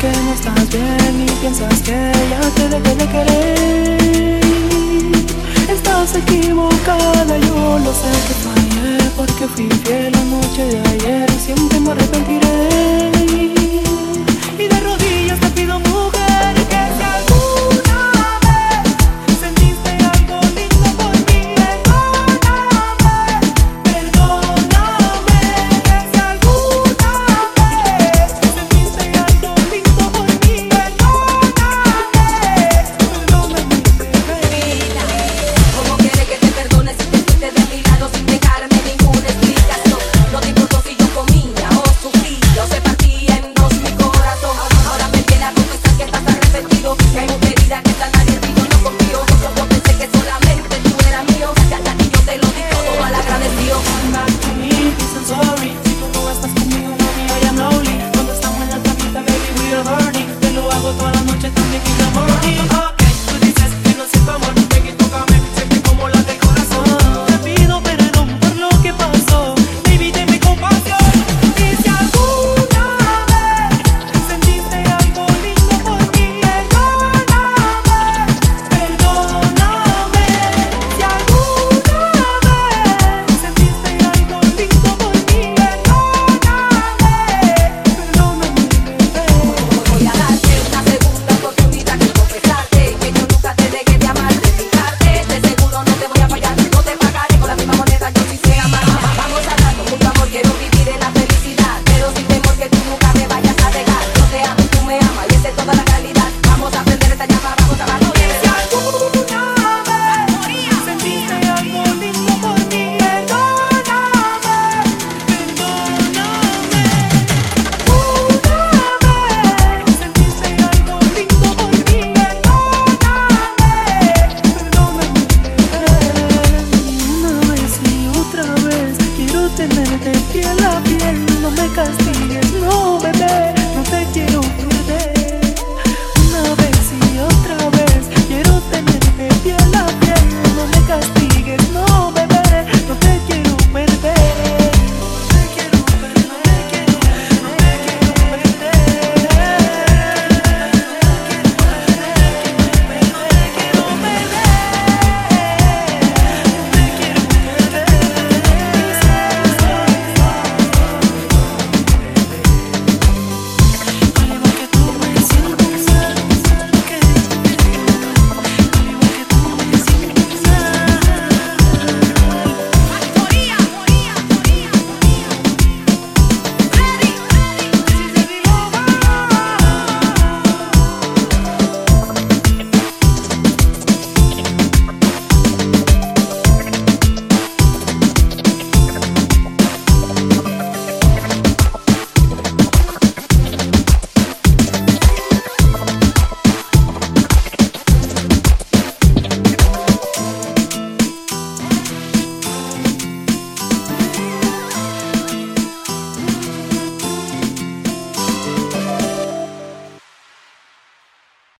que no estás bien y piensas que ya te dejé de querer. Estás equivocada, yo lo sé que tenerte piel a piel. No me castigues, no bebé, no te quiero